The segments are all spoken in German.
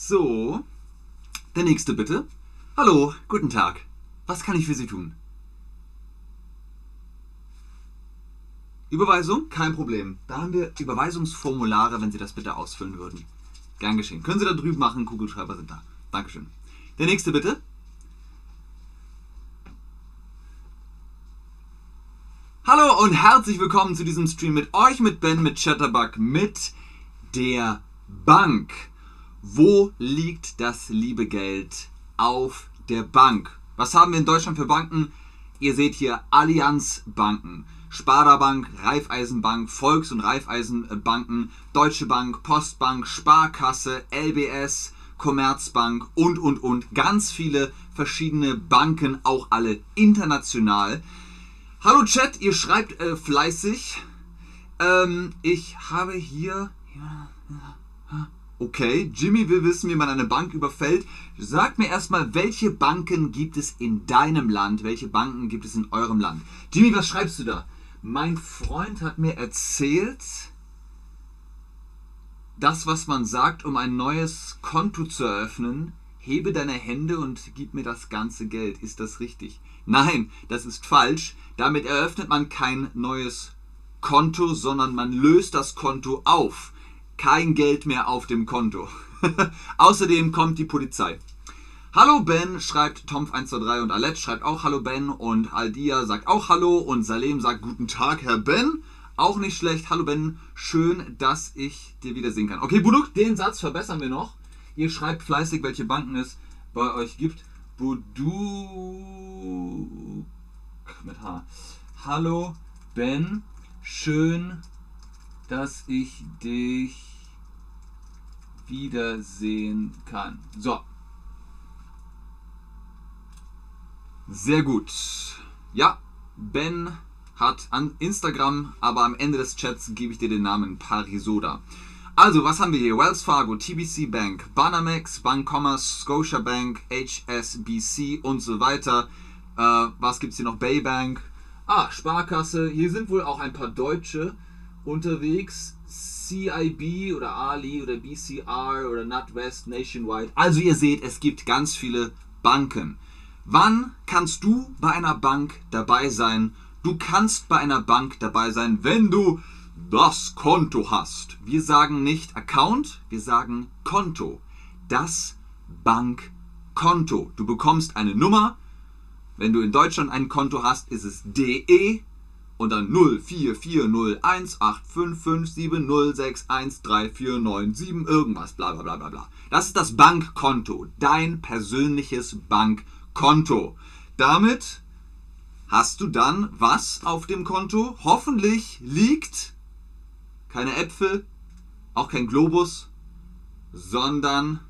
So, der nächste bitte. Hallo, guten Tag. Was kann ich für Sie tun? Überweisung? Kein Problem. Da haben wir Überweisungsformulare, wenn Sie das bitte ausfüllen würden. Gern geschehen. Können Sie da drüben machen, Kugelschreiber sind da. Dankeschön. Der nächste bitte. Hallo und herzlich willkommen zu diesem Stream mit euch, mit Ben, mit Chatterbug, mit der Bank. Wo liegt das liebe Geld? Auf der Bank. Was haben wir in Deutschland für Banken? Ihr seht hier Allianz Banken, Sparda-Bank, Raiffeisenbank, Volks- und Raiffeisenbanken, Deutsche Bank, Postbank, Sparkasse, LBS, Commerzbank und, und, und. Ganz viele verschiedene Banken, auch alle international. Hallo Chat, ihr schreibt äh, fleißig. Ähm, ich habe hier... Okay, Jimmy will wissen, wie man eine Bank überfällt. Sag mir erstmal, welche Banken gibt es in deinem Land? Welche Banken gibt es in eurem Land? Jimmy, was schreibst du da? Mein Freund hat mir erzählt, das, was man sagt, um ein neues Konto zu eröffnen, hebe deine Hände und gib mir das ganze Geld. Ist das richtig? Nein, das ist falsch. Damit eröffnet man kein neues Konto, sondern man löst das Konto auf. Kein Geld mehr auf dem Konto. Außerdem kommt die Polizei. Hallo Ben, schreibt Tomf123 und Alet schreibt auch Hallo Ben und Aldia sagt auch Hallo und Salem sagt Guten Tag, Herr Ben. Auch nicht schlecht. Hallo Ben, schön, dass ich dir wiedersehen kann. Okay, Buduk, den Satz verbessern wir noch. Ihr schreibt fleißig, welche Banken es bei euch gibt. Buduk mit H. Hallo Ben, schön, dass ich dich wiedersehen kann. So. Sehr gut. Ja, Ben hat an Instagram, aber am Ende des Chats gebe ich dir den Namen Parisoda. Also, was haben wir hier? Wells Fargo, TBC Bank, Banamex, Bancommers, Scotia Bank, HSBC und so weiter. Äh, was gibt es hier noch? Baybank. Ah, Sparkasse. Hier sind wohl auch ein paar Deutsche unterwegs. CIB oder Ali oder BCR oder NatWest, Nationwide. Also ihr seht, es gibt ganz viele Banken. Wann kannst du bei einer Bank dabei sein? Du kannst bei einer Bank dabei sein, wenn du das Konto hast. Wir sagen nicht Account, wir sagen Konto. Das Bankkonto. Du bekommst eine Nummer. Wenn du in Deutschland ein Konto hast, ist es DE und dann 04401557061349 irgendwas, bla bla bla bla bla. Das ist das Bankkonto, dein persönliches Bankkonto. Damit hast du dann was auf dem Konto? Hoffentlich liegt keine Äpfel, auch kein Globus, sondern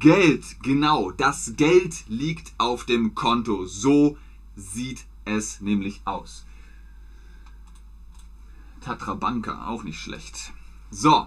Geld. Genau, das Geld liegt auf dem Konto. So sieht es nämlich aus. Tatrabanka, auch nicht schlecht. So,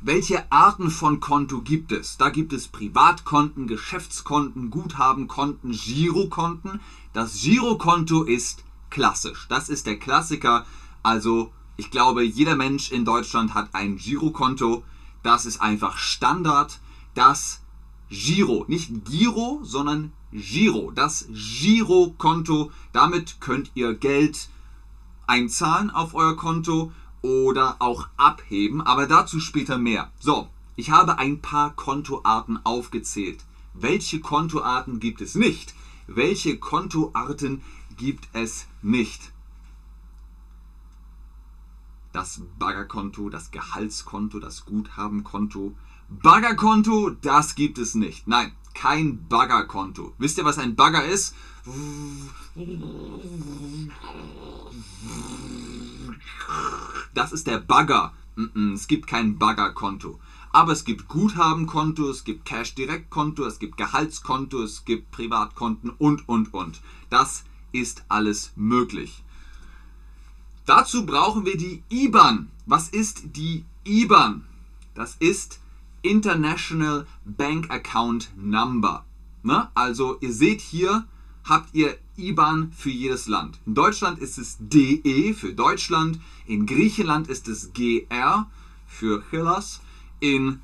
welche Arten von Konto gibt es? Da gibt es Privatkonten, Geschäftskonten, Guthabenkonten, Girokonten. Das Girokonto ist klassisch. Das ist der Klassiker. Also, ich glaube, jeder Mensch in Deutschland hat ein Girokonto. Das ist einfach Standard. Das Giro, nicht Giro, sondern Giro, das Girokonto. Damit könnt ihr Geld einzahlen auf euer Konto oder auch abheben, aber dazu später mehr. So, ich habe ein paar Kontoarten aufgezählt. Welche Kontoarten gibt es nicht? Welche Kontoarten gibt es nicht? Das Baggerkonto, das Gehaltskonto, das Guthabenkonto. Baggerkonto, das gibt es nicht. Nein, kein Baggerkonto. Wisst ihr, was ein Bagger ist? Das ist der Bagger. Es gibt kein Baggerkonto. Aber es gibt Guthabenkonto, es gibt Cash-Direkt-Konto, es gibt Gehaltskonto, es gibt Privatkonten und, und, und. Das ist alles möglich. Dazu brauchen wir die IBAN. Was ist die IBAN? Das ist International Bank Account Number. Ne? Also ihr seht hier, habt ihr IBAN für jedes Land. In Deutschland ist es DE für Deutschland, in Griechenland ist es GR für Hellas, in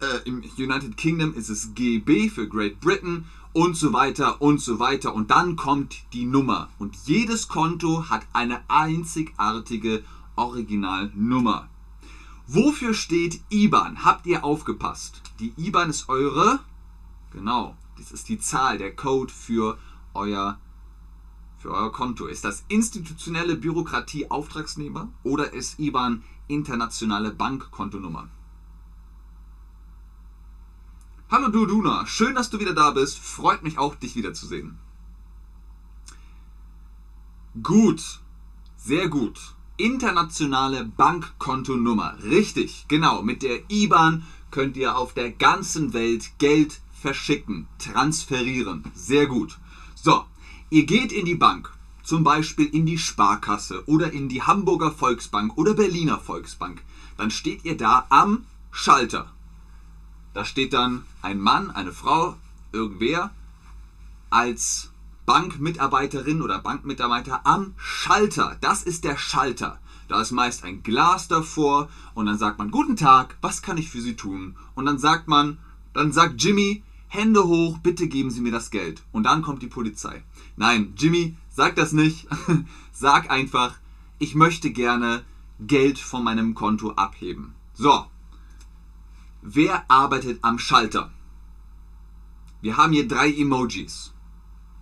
äh, im United Kingdom ist es GB für Great Britain und so weiter und so weiter. Und dann kommt die Nummer. Und jedes Konto hat eine einzigartige Originalnummer. Wofür steht IBAN? Habt ihr aufgepasst? Die IBAN ist eure, genau, das ist die Zahl, der Code für euer, für euer Konto. Ist das institutionelle Bürokratie Auftragsnehmer oder ist IBAN internationale Bankkontonummer? Hallo Duduna, schön, dass du wieder da bist. Freut mich auch, dich wiederzusehen. Gut, sehr gut. Internationale Bankkontonummer. Richtig, genau. Mit der IBAN könnt ihr auf der ganzen Welt Geld verschicken, transferieren. Sehr gut. So, ihr geht in die Bank, zum Beispiel in die Sparkasse oder in die Hamburger Volksbank oder Berliner Volksbank. Dann steht ihr da am Schalter. Da steht dann ein Mann, eine Frau, irgendwer als Bankmitarbeiterin oder Bankmitarbeiter am Schalter. Das ist der Schalter. Da ist meist ein Glas davor und dann sagt man, guten Tag, was kann ich für Sie tun? Und dann sagt man, dann sagt Jimmy, Hände hoch, bitte geben Sie mir das Geld. Und dann kommt die Polizei. Nein, Jimmy, sag das nicht. sag einfach, ich möchte gerne Geld von meinem Konto abheben. So, Wer arbeitet am Schalter? Wir haben hier drei Emojis.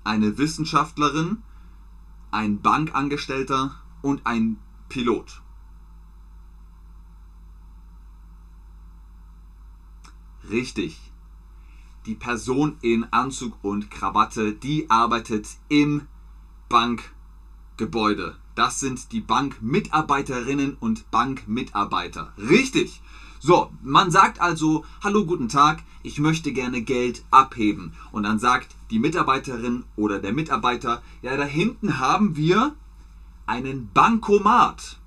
Eine Wissenschaftlerin, ein Bankangestellter und ein Pilot. Richtig. Die Person in Anzug und Krawatte, die arbeitet im Bankgebäude. Das sind die Bankmitarbeiterinnen und Bankmitarbeiter. Richtig. So, man sagt also, hallo, guten Tag, ich möchte gerne Geld abheben. Und dann sagt die Mitarbeiterin oder der Mitarbeiter, ja, da hinten haben wir einen Bankomat.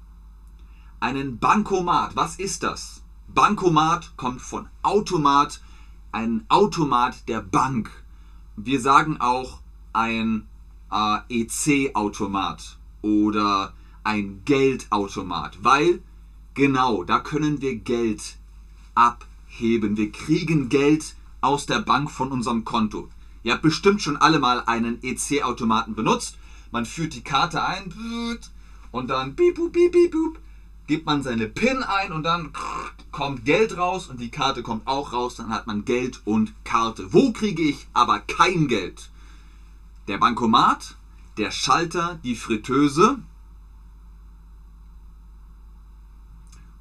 Einen Bankomat, was ist das? Bankomat kommt von Automat, ein Automat der Bank. Wir sagen auch ein äh, EC-Automat oder ein Geldautomat, weil Genau, da können wir Geld abheben. Wir kriegen Geld aus der Bank von unserem Konto. Ihr habt bestimmt schon alle mal einen EC-Automaten benutzt. Man führt die Karte ein und dann piep, piep, piep, piep, gibt man seine PIN ein und dann kommt Geld raus und die Karte kommt auch raus. Dann hat man Geld und Karte. Wo kriege ich aber kein Geld? Der Bankomat, der Schalter, die Fritteuse,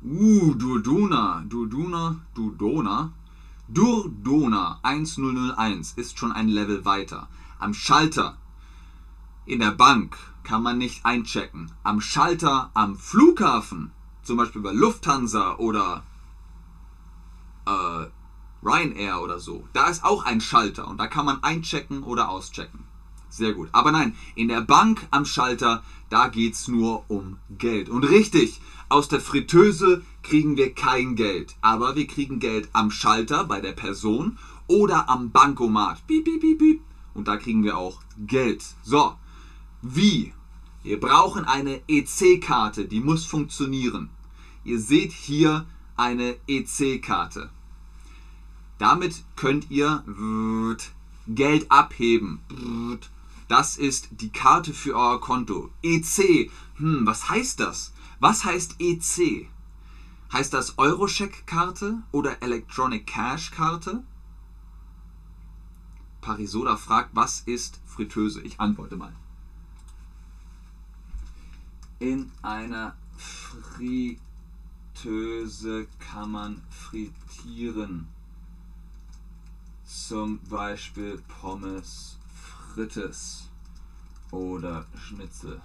Uh, Durdona, Durdona, Durdona. Durdona 1001 ist schon ein Level weiter. Am Schalter in der Bank kann man nicht einchecken. Am Schalter am Flughafen, zum Beispiel bei Lufthansa oder äh, Ryanair oder so, da ist auch ein Schalter und da kann man einchecken oder auschecken. Sehr gut. Aber nein, in der Bank am Schalter, da geht es nur um Geld. Und richtig, aus der Fritteuse kriegen wir kein Geld, aber wir kriegen Geld am Schalter bei der Person oder am Bankomat. Piep, piep, piep, piep. Und da kriegen wir auch Geld. So, wie? Wir brauchen eine EC-Karte, die muss funktionieren. Ihr seht hier eine EC-Karte. Damit könnt ihr Geld abheben. Das ist die Karte für euer Konto. EC, hm, was heißt das? Was heißt EC? Heißt das Eurocheck-Karte oder Electronic Cash-Karte? Parisoda fragt, was ist Fritteuse? Ich antworte mal. In einer Fritteuse kann man frittieren. Zum Beispiel Pommes frites oder Schnitzel.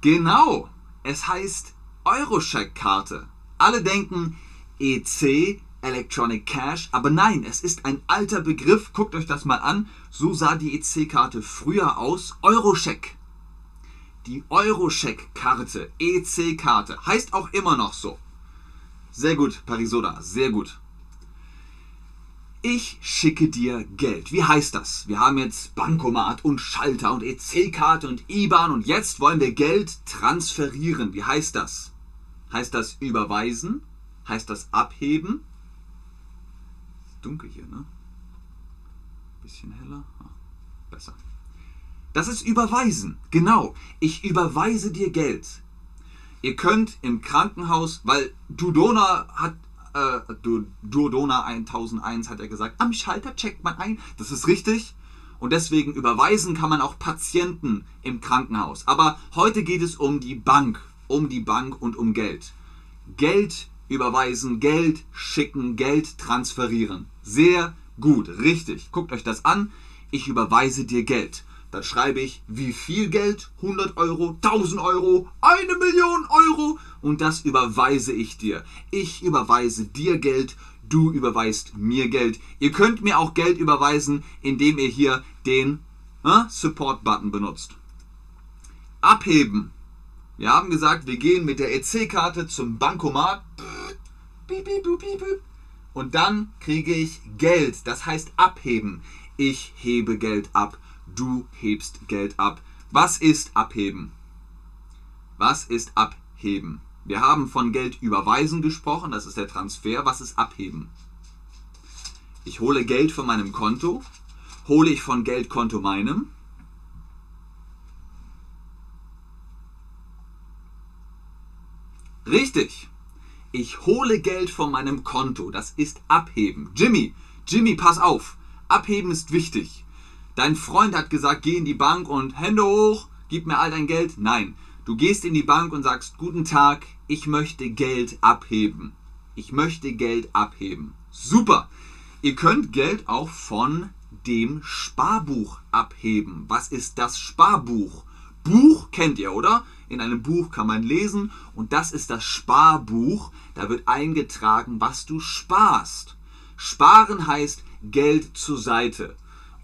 Genau, es heißt Eurocheck-Karte. Alle denken EC, Electronic Cash, aber nein, es ist ein alter Begriff. Guckt euch das mal an. So sah die EC-Karte früher aus. Eurocheck. Die Eurocheck-Karte, EC-Karte, heißt auch immer noch so. Sehr gut, Parisoda, sehr gut ich schicke dir Geld. Wie heißt das? Wir haben jetzt Bankomat und Schalter und EC-Karte und IBAN und jetzt wollen wir Geld transferieren. Wie heißt das? Heißt das überweisen? Heißt das abheben? Dunkel hier, ne? Bisschen heller. Ah, besser. Das ist überweisen. Genau. Ich überweise dir Geld. Ihr könnt im Krankenhaus, weil Dudona hat, äh, Dudona 1001 hat er gesagt, am Schalter checkt man ein. Das ist richtig. Und deswegen überweisen kann man auch Patienten im Krankenhaus. Aber heute geht es um die Bank, um die Bank und um Geld. Geld überweisen, Geld schicken, Geld transferieren. Sehr gut, richtig. Guckt euch das an. Ich überweise dir Geld. Dann schreibe ich, wie viel Geld? 100 Euro, 1000 Euro, eine Million Euro. Und das überweise ich dir. Ich überweise dir Geld du überweist mir Geld. Ihr könnt mir auch Geld überweisen, indem ihr hier den äh, Support-Button benutzt. Abheben. Wir haben gesagt, wir gehen mit der EC-Karte zum Bankomat. Und dann kriege ich Geld. Das heißt abheben. Ich hebe Geld ab. Du hebst Geld ab. Was ist abheben? Was ist abheben? Wir haben von Geld überweisen gesprochen, das ist der Transfer. Was ist abheben? Ich hole Geld von meinem Konto. Hole ich von Geldkonto meinem? Richtig. Ich hole Geld von meinem Konto. Das ist abheben. Jimmy, Jimmy, pass auf. Abheben ist wichtig. Dein Freund hat gesagt, geh in die Bank und Hände hoch, gib mir all dein Geld. Nein, du gehst in die Bank und sagst, guten Tag, ich möchte Geld abheben. Ich möchte Geld abheben. Super. Ihr könnt Geld auch von dem Sparbuch abheben. Was ist das Sparbuch? Buch kennt ihr, oder? In einem Buch kann man lesen und das ist das Sparbuch. Da wird eingetragen, was du sparst. Sparen heißt Geld zur Seite.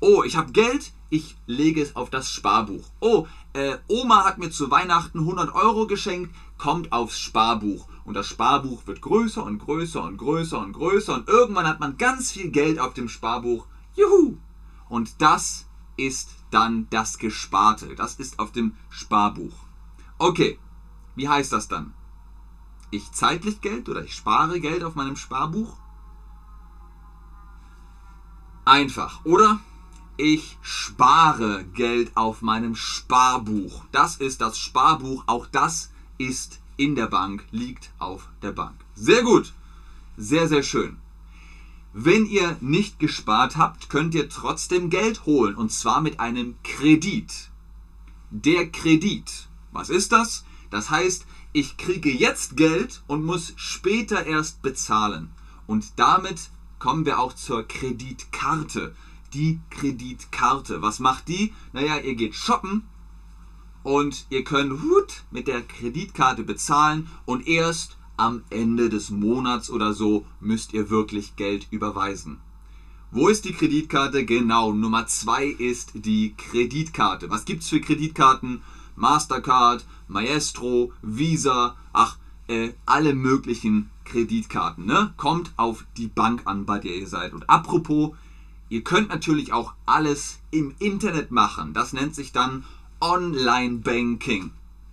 Oh, ich habe Geld, ich lege es auf das Sparbuch. Oh, äh, Oma hat mir zu Weihnachten 100 Euro geschenkt, kommt aufs Sparbuch. Und das Sparbuch wird größer und größer und größer und größer. Und irgendwann hat man ganz viel Geld auf dem Sparbuch. Juhu! Und das ist dann das Gesparte. Das ist auf dem Sparbuch. Okay, wie heißt das dann? Ich zeitlich Geld oder ich spare Geld auf meinem Sparbuch? Einfach, oder? Ich spare Geld auf meinem Sparbuch. Das ist das Sparbuch. Auch das ist in der Bank, liegt auf der Bank. Sehr gut. Sehr, sehr schön. Wenn ihr nicht gespart habt, könnt ihr trotzdem Geld holen und zwar mit einem Kredit. Der Kredit. Was ist das? Das heißt, ich kriege jetzt Geld und muss später erst bezahlen. Und damit kommen wir auch zur Kreditkarte. Die Kreditkarte. Was macht die? Naja, ihr geht shoppen und ihr könnt hut, mit der Kreditkarte bezahlen und erst am Ende des Monats oder so müsst ihr wirklich Geld überweisen. Wo ist die Kreditkarte? Genau, Nummer 2 ist die Kreditkarte. Was gibt es für Kreditkarten? Mastercard, Maestro, Visa, ach, äh, alle möglichen Kreditkarten. Ne? Kommt auf die Bank an, bei der ihr seid. Und apropos, ihr könnt natürlich auch alles im Internet machen. Das nennt sich dann Online-Banking.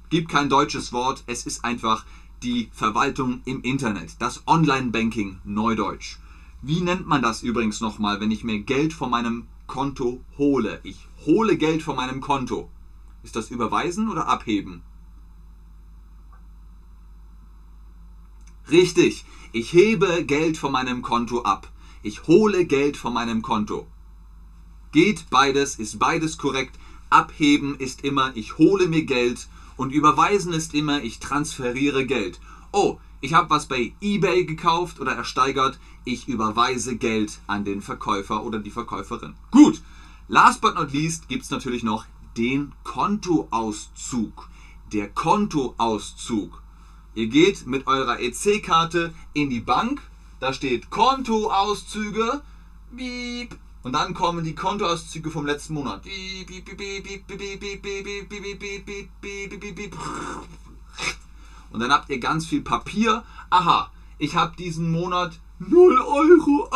Gibt kein deutsches Wort, es ist einfach die Verwaltung im Internet. Das Online-Banking, Neudeutsch. Wie nennt man das übrigens nochmal, wenn ich mir Geld von meinem Konto hole? Ich hole Geld von meinem Konto. Ist das überweisen oder abheben? Richtig, ich hebe Geld von meinem Konto ab. Ich hole Geld von meinem Konto. Geht beides, ist beides korrekt. Abheben ist immer, ich hole mir Geld und überweisen ist immer, ich transferiere Geld. Oh, ich habe was bei eBay gekauft oder ersteigert, ich überweise Geld an den Verkäufer oder die Verkäuferin. Gut, last but not least gibt es natürlich noch den Kontoauszug. Der Kontoauszug. Ihr geht mit eurer EC-Karte in die Bank, da steht Kontoauszüge, Beep, und dann kommen die Kontoauszüge vom letzten Monat. Und dann habt ihr ganz viel Papier. Aha, ich habe diesen Monat 0 Euro.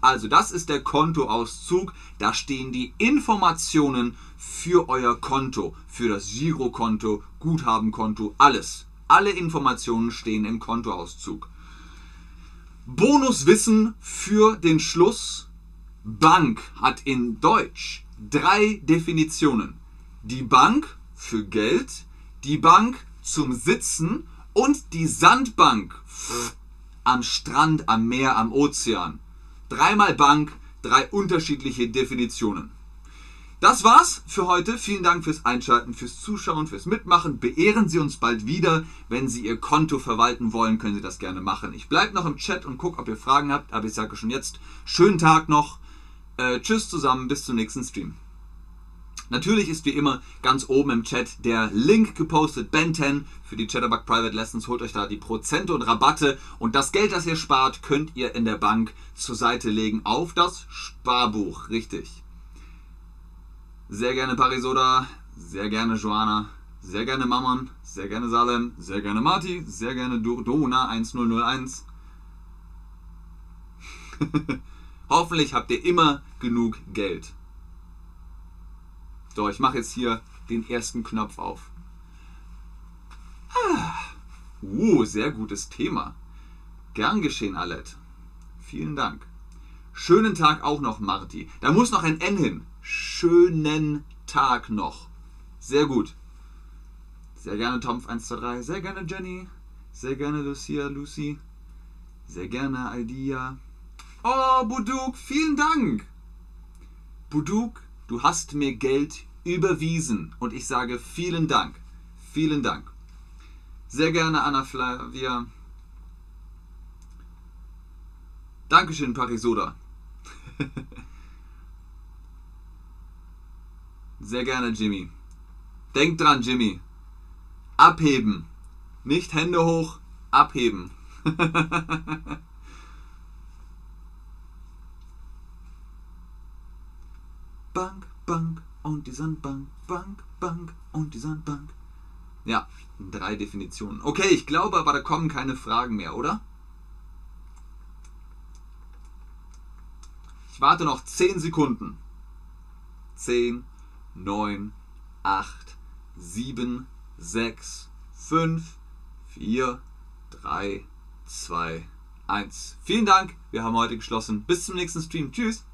Also das ist der Kontoauszug. Da stehen die Informationen für euer Konto, für das Girokonto, Guthabenkonto, alles. Alle Informationen stehen im Kontoauszug. Bonuswissen für den Schluss. Bank hat in Deutsch drei Definitionen. Die Bank für Geld, die Bank zum Sitzen und die Sandbank am Strand, am Meer, am Ozean. Dreimal Bank, drei unterschiedliche Definitionen. Das war's für heute. Vielen Dank fürs Einschalten, fürs Zuschauen, fürs Mitmachen. Beehren Sie uns bald wieder. Wenn Sie Ihr Konto verwalten wollen, können Sie das gerne machen. Ich bleibe noch im Chat und gucke, ob ihr Fragen habt. Aber ich sage schon jetzt, schönen Tag noch. Äh, tschüss zusammen, bis zum nächsten Stream. Natürlich ist wie immer ganz oben im Chat der Link gepostet, Ben 10 für die Chatterbug Private Lessons. Holt euch da die Prozente und Rabatte und das Geld, das ihr spart, könnt ihr in der Bank zur Seite legen auf das Sparbuch. Richtig. Sehr gerne Parisoda, sehr gerne Joanna, sehr gerne Mammon, sehr gerne Salem, sehr gerne Marti, sehr gerne Dona 1001. Hoffentlich habt ihr immer genug Geld. So, ich mache jetzt hier den ersten Knopf auf. Ah. Uh, sehr gutes Thema. Gern geschehen, Alet. Vielen Dank. Schönen Tag auch noch, Marti. Da muss noch ein N hin. Schönen Tag noch. Sehr gut. Sehr gerne Tomf123. Sehr gerne Jenny. Sehr gerne Lucia, Lucy. Sehr gerne Aldia. Oh, Buduk, vielen Dank. Buduk, du hast mir Geld überwiesen und ich sage vielen Dank. Vielen Dank. Sehr gerne Anna Flavia. Dankeschön, Parisoda. Sehr gerne, Jimmy. Denk dran, Jimmy. Abheben. Nicht Hände hoch, abheben. Bank, Bank und die Sandbank, Bank, Bank und die Sandbank. Ja, drei Definitionen. Okay, ich glaube aber, da kommen keine Fragen mehr, oder? Ich warte noch 10 Sekunden. 10, 9, 8, 7, 6, 5, 4, 3, 2, 1. Vielen Dank. Wir haben heute geschlossen. Bis zum nächsten Stream. Tschüss.